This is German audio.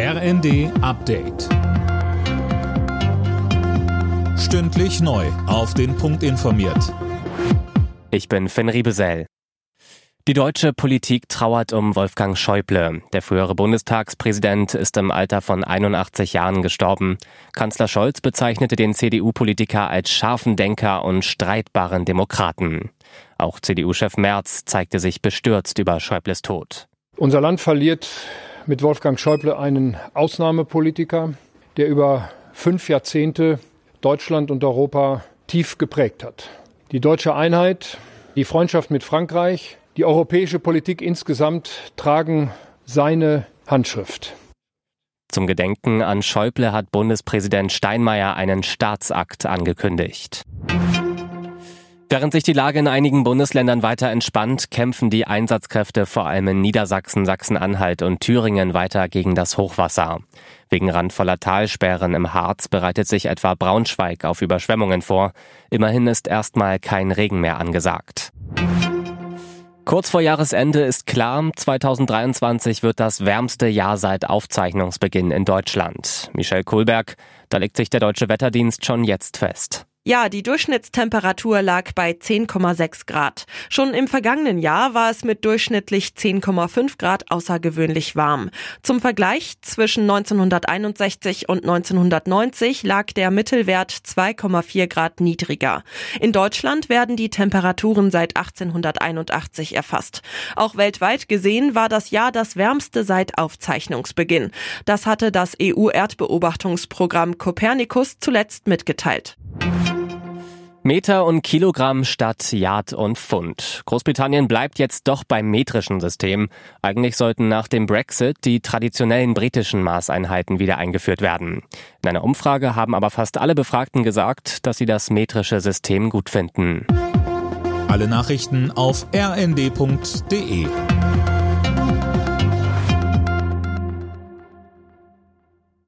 RND Update. Stündlich neu. Auf den Punkt informiert. Ich bin Finn Riebesell. Die deutsche Politik trauert um Wolfgang Schäuble. Der frühere Bundestagspräsident ist im Alter von 81 Jahren gestorben. Kanzler Scholz bezeichnete den CDU-Politiker als scharfen Denker und streitbaren Demokraten. Auch CDU-Chef Merz zeigte sich bestürzt über Schäubles Tod. Unser Land verliert mit Wolfgang Schäuble einen Ausnahmepolitiker, der über fünf Jahrzehnte Deutschland und Europa tief geprägt hat. Die deutsche Einheit, die Freundschaft mit Frankreich, die europäische Politik insgesamt tragen seine Handschrift. Zum Gedenken an Schäuble hat Bundespräsident Steinmeier einen Staatsakt angekündigt. Während sich die Lage in einigen Bundesländern weiter entspannt, kämpfen die Einsatzkräfte vor allem in Niedersachsen, Sachsen-Anhalt und Thüringen weiter gegen das Hochwasser. Wegen randvoller Talsperren im Harz bereitet sich etwa Braunschweig auf Überschwemmungen vor. Immerhin ist erstmal kein Regen mehr angesagt. Kurz vor Jahresende ist klar, 2023 wird das wärmste Jahr seit Aufzeichnungsbeginn in Deutschland. Michel Kohlberg, da legt sich der deutsche Wetterdienst schon jetzt fest. Ja, die Durchschnittstemperatur lag bei 10,6 Grad. Schon im vergangenen Jahr war es mit durchschnittlich 10,5 Grad außergewöhnlich warm. Zum Vergleich, zwischen 1961 und 1990 lag der Mittelwert 2,4 Grad niedriger. In Deutschland werden die Temperaturen seit 1881 erfasst. Auch weltweit gesehen war das Jahr das wärmste seit Aufzeichnungsbeginn. Das hatte das EU-Erdbeobachtungsprogramm Copernicus zuletzt mitgeteilt. Meter und Kilogramm statt Yard und Pfund. Großbritannien bleibt jetzt doch beim metrischen System. Eigentlich sollten nach dem Brexit die traditionellen britischen Maßeinheiten wieder eingeführt werden. In einer Umfrage haben aber fast alle Befragten gesagt, dass sie das metrische System gut finden. Alle Nachrichten auf rnd.de